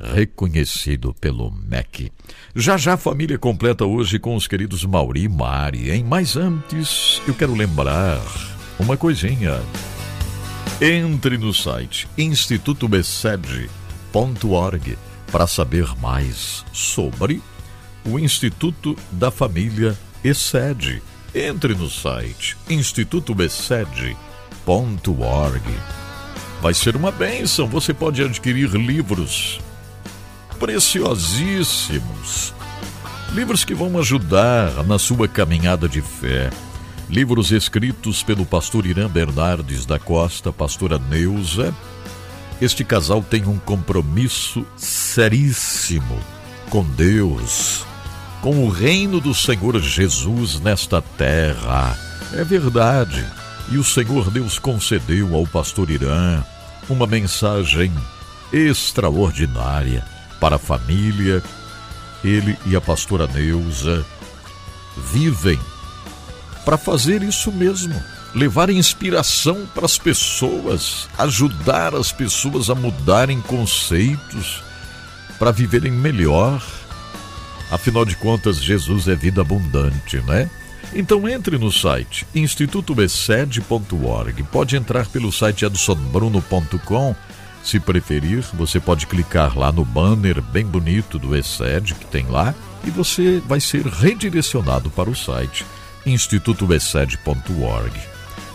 reconhecido pelo MEC. Já já a família completa hoje com os queridos Mauri e Mari, hein? Mas antes, eu quero lembrar uma coisinha. Entre no site institutobesed.org para saber mais sobre o Instituto da Família ESED. Entre no site institutobesed.org. Vai ser uma bênção, você pode adquirir livros preciosíssimos. Livros que vão ajudar na sua caminhada de fé. Livros escritos pelo pastor Irã Bernardes da Costa, pastora Neuza. Este casal tem um compromisso seríssimo com Deus, com o reino do Senhor Jesus nesta terra. É verdade. E o Senhor Deus concedeu ao pastor Irã uma mensagem extraordinária para a família. Ele e a pastora Neuza vivem para fazer isso mesmo, levar inspiração para as pessoas, ajudar as pessoas a mudarem conceitos, para viverem melhor. Afinal de contas, Jesus é vida abundante, né? Então entre no site institutobesed.org. Pode entrar pelo site edsonbruno.com. Se preferir, você pode clicar lá no banner bem bonito do ESED que tem lá e você vai ser redirecionado para o site institutobesed.org.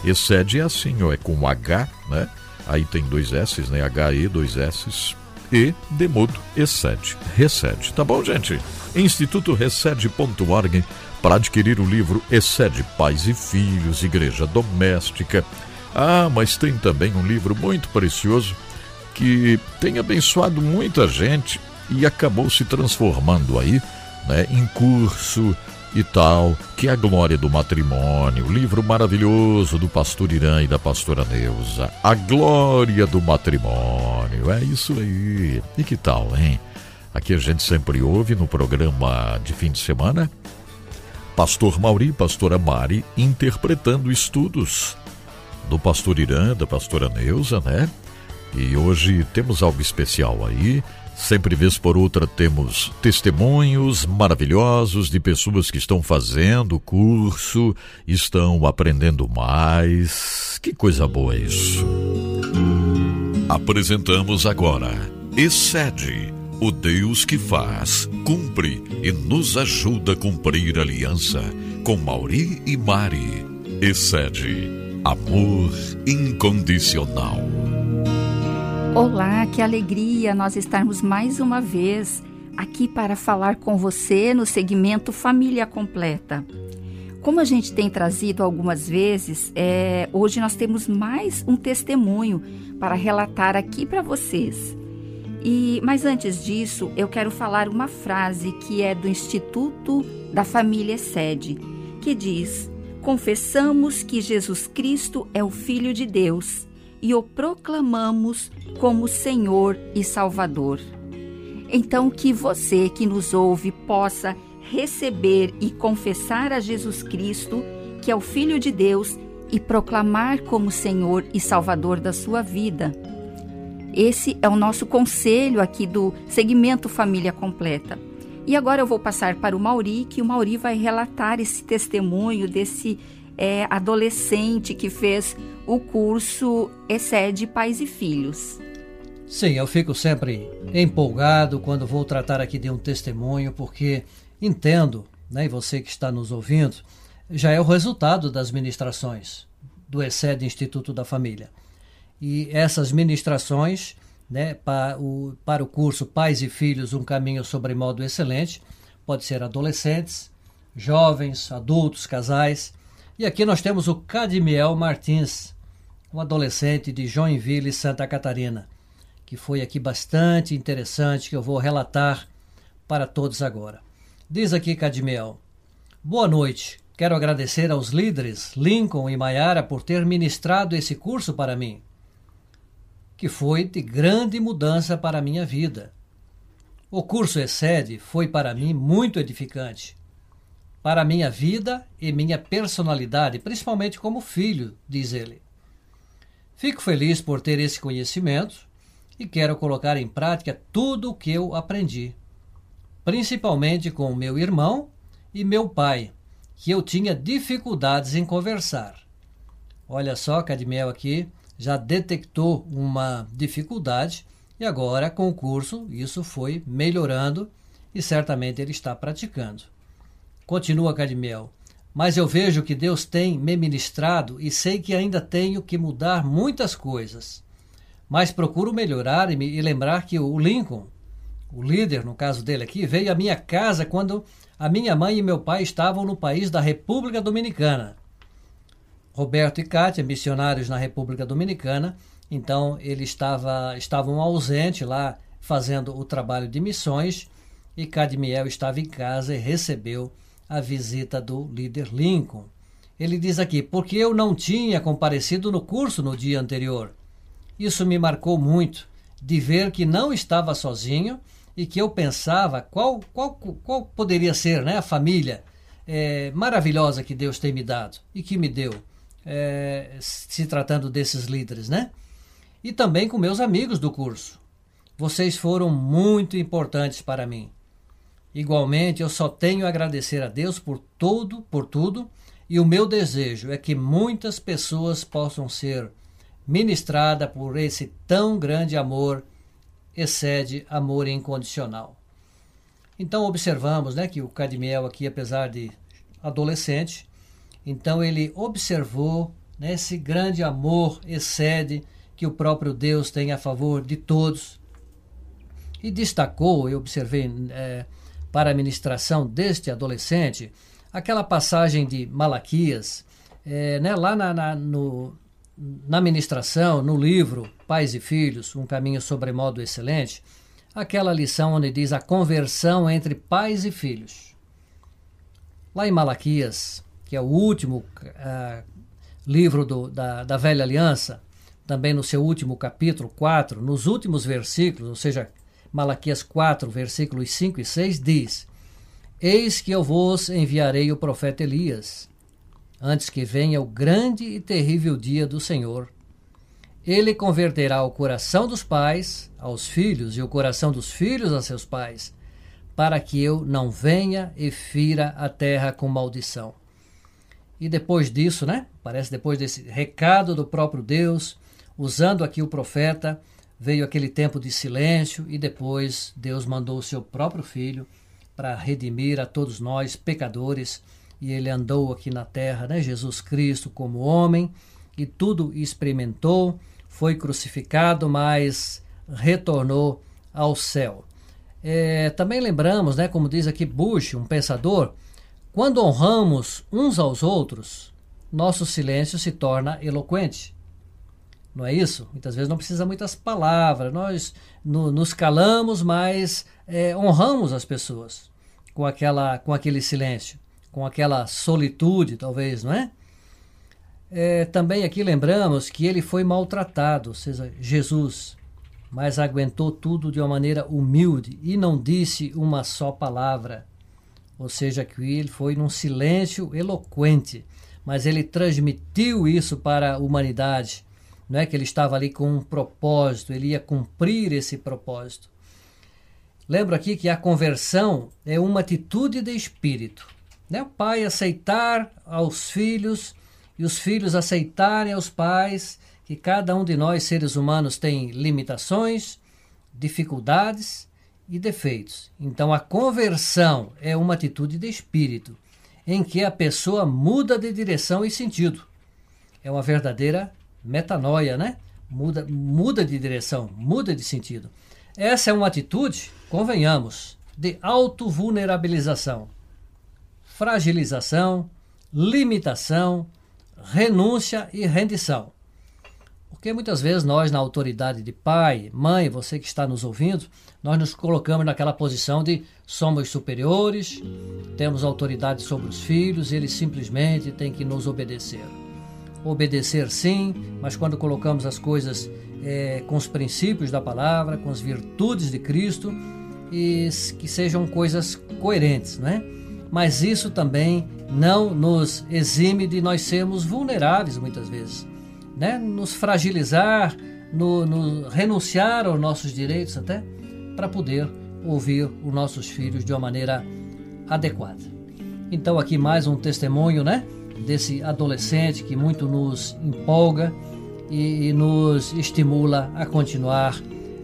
ESED é assim, ó, é com H, né? Aí tem dois S, né? H-E, dois S, e demudo, ESED, Recede. Tá bom, gente? institutorecede.org para adquirir o livro Excede Pais e Filhos, Igreja Doméstica. Ah, mas tem também um livro muito precioso que tem abençoado muita gente e acabou se transformando aí né, em curso e tal, que é a Glória do Matrimônio, livro maravilhoso do pastor Irã e da pastora Neuza. A Glória do Matrimônio, é isso aí. E que tal, hein? Aqui a gente sempre ouve no programa de fim de semana Pastor Mauri, pastora Mari, interpretando estudos do pastor Irã, pastora Neuza, né? E hoje temos algo especial aí. Sempre vez por outra temos testemunhos maravilhosos de pessoas que estão fazendo o curso, estão aprendendo mais. Que coisa boa isso. Apresentamos agora Excede o Deus que faz, cumpre e nos ajuda a cumprir a aliança com Mauri e Mari. Excede amor incondicional. Olá, que alegria nós estarmos mais uma vez aqui para falar com você no segmento Família Completa. Como a gente tem trazido algumas vezes, é, hoje nós temos mais um testemunho para relatar aqui para vocês. E, mas antes disso, eu quero falar uma frase que é do Instituto da Família Sede, que diz: Confessamos que Jesus Cristo é o Filho de Deus e o proclamamos como Senhor e Salvador. Então, que você que nos ouve possa receber e confessar a Jesus Cristo, que é o Filho de Deus, e proclamar como Senhor e Salvador da sua vida esse é o nosso conselho aqui do segmento Família Completa. E agora eu vou passar para o Mauri, que o Mauri vai relatar esse testemunho desse é, adolescente que fez o curso Excede Pais e Filhos. Sim, eu fico sempre empolgado quando vou tratar aqui de um testemunho, porque entendo, né, e você que está nos ouvindo, já é o resultado das ministrações do Excede Instituto da Família e essas ministrações né, para, o, para o curso Pais e Filhos, um caminho sobre modo excelente, pode ser adolescentes, jovens, adultos, casais. E aqui nós temos o Cadmiel Martins, um adolescente de Joinville, Santa Catarina, que foi aqui bastante interessante, que eu vou relatar para todos agora. Diz aqui Cadmiel: Boa noite. Quero agradecer aos líderes Lincoln e Maiara por ter ministrado esse curso para mim que foi de grande mudança para a minha vida. O curso Excede foi para mim muito edificante. Para minha vida e minha personalidade, principalmente como filho, diz ele. Fico feliz por ter esse conhecimento e quero colocar em prática tudo o que eu aprendi, principalmente com meu irmão e meu pai, que eu tinha dificuldades em conversar. Olha só, Cadmiel aqui já detectou uma dificuldade e agora, com o curso, isso foi melhorando e certamente ele está praticando. Continua Cadmiel. Mas eu vejo que Deus tem me ministrado e sei que ainda tenho que mudar muitas coisas. Mas procuro melhorar e, me, e lembrar que o Lincoln, o líder, no caso dele aqui, veio à minha casa quando a minha mãe e meu pai estavam no país da República Dominicana. Roberto e Kátia, missionários na República Dominicana, então eles estava, estavam ausentes lá fazendo o trabalho de missões e Cadmiel estava em casa e recebeu a visita do líder Lincoln. Ele diz aqui: porque eu não tinha comparecido no curso no dia anterior. Isso me marcou muito, de ver que não estava sozinho e que eu pensava qual, qual, qual poderia ser né, a família é, maravilhosa que Deus tem me dado e que me deu, é, se tratando desses líderes, né? E também com meus amigos do curso. Vocês foram muito importantes para mim. Igualmente, eu só tenho a agradecer a Deus por tudo, por tudo, e o meu desejo é que muitas pessoas possam ser ministradas por esse tão grande amor, excede amor incondicional. Então observamos, né, que o Cadmiel aqui, apesar de adolescente, então ele observou né, esse grande amor excede que o próprio Deus tem a favor de todos e destacou, eu observei é, para a ministração deste adolescente, aquela passagem de Malaquias, é, né, lá na, na, no, na ministração, no livro Pais e Filhos, Um Caminho Sobremodo Excelente, aquela lição onde diz a conversão entre pais e filhos. Lá em Malaquias, que é o último uh, livro do, da, da Velha Aliança, também no seu último capítulo 4, nos últimos versículos, ou seja, Malaquias 4, versículos 5 e 6 diz: Eis que eu vos enviarei o profeta Elias, antes que venha o grande e terrível dia do Senhor. Ele converterá o coração dos pais aos filhos e o coração dos filhos a seus pais, para que eu não venha e fira a terra com maldição. E depois disso, né? Parece depois desse recado do próprio Deus, usando aqui o profeta, veio aquele tempo de silêncio e depois Deus mandou o seu próprio filho para redimir a todos nós pecadores e ele andou aqui na terra, né, Jesus Cristo como homem e tudo experimentou, foi crucificado, mas retornou ao céu. É, também lembramos, né, como diz aqui Bush, um pensador, quando honramos uns aos outros, nosso silêncio se torna eloquente. Não é isso? Muitas vezes não precisa muitas palavras. Nós no, nos calamos, mas é, honramos as pessoas com, aquela, com aquele silêncio, com aquela solitude, talvez, não é? é? Também aqui lembramos que ele foi maltratado, ou seja, Jesus, mas aguentou tudo de uma maneira humilde e não disse uma só palavra. Ou seja, que ele foi num silêncio eloquente, mas ele transmitiu isso para a humanidade não é que ele estava ali com um propósito, ele ia cumprir esse propósito. Lembro aqui que a conversão é uma atitude de espírito. Né? O pai aceitar aos filhos e os filhos aceitarem aos pais que cada um de nós, seres humanos, tem limitações, dificuldades e defeitos. Então a conversão é uma atitude de espírito, em que a pessoa muda de direção e sentido. É uma verdadeira metanoia, né? Muda, muda de direção, muda de sentido. Essa é uma atitude, convenhamos, de autovulnerabilização, fragilização, limitação, renúncia e rendição. Porque muitas vezes nós, na autoridade de pai, mãe, você que está nos ouvindo, nós nos colocamos naquela posição de somos superiores, temos autoridade sobre os filhos eles simplesmente têm que nos obedecer obedecer sim, mas quando colocamos as coisas é, com os princípios da palavra, com as virtudes de Cristo, e que sejam coisas coerentes, né? Mas isso também não nos exime de nós sermos vulneráveis muitas vezes, né? Nos fragilizar no, no renunciar aos nossos direitos até para poder ouvir os nossos filhos de uma maneira adequada. Então aqui mais um testemunho, né, desse adolescente que muito nos empolga e, e nos estimula a continuar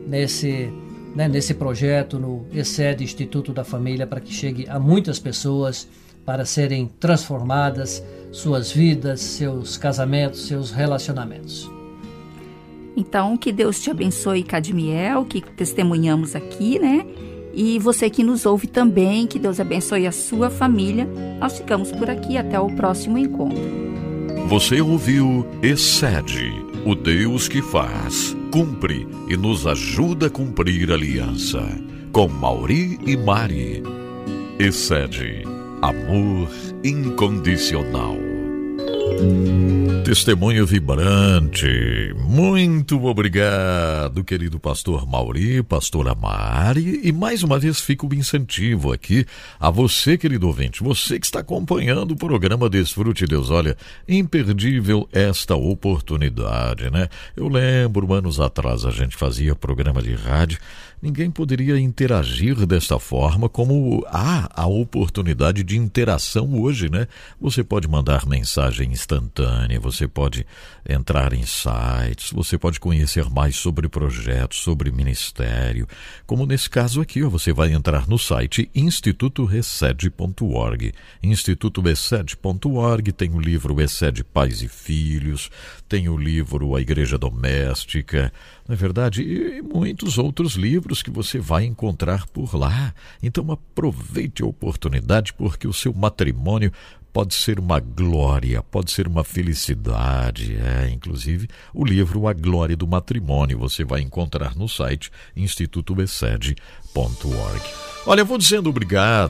nesse né, nesse projeto no ESED Instituto da Família para que chegue a muitas pessoas para serem transformadas suas vidas, seus casamentos, seus relacionamentos. Então, que Deus te abençoe, Cadmiel, que testemunhamos aqui, né? E você que nos ouve também, que Deus abençoe a sua família. Nós ficamos por aqui até o próximo encontro. Você ouviu Excede, o Deus que faz, cumpre e nos ajuda a cumprir a aliança. Com Mauri e Mari. Excede, amor incondicional. Testemunho vibrante. Muito obrigado, querido pastor Mauri, pastora Mari. E mais uma vez fica o incentivo aqui a você, querido ouvinte, você que está acompanhando o programa Desfrute Deus. Olha, imperdível esta oportunidade, né? Eu lembro, anos atrás, a gente fazia programa de rádio ninguém poderia interagir desta forma como há a oportunidade de interação hoje, né? Você pode mandar mensagem instantânea, você pode entrar em sites, você pode conhecer mais sobre projetos, sobre ministério. Como nesse caso aqui, ó, você vai entrar no site institutorecede.org. institutorecede.org tem o livro Excede Pais e Filhos, tem o livro A Igreja Doméstica, não é verdade? E muitos outros livros que você vai encontrar por lá. Então aproveite a oportunidade porque o seu matrimônio pode ser uma glória, pode ser uma felicidade. É, inclusive, o livro A Glória do Matrimônio você vai encontrar no site institutobesede.org. Olha, eu vou dizendo obrigado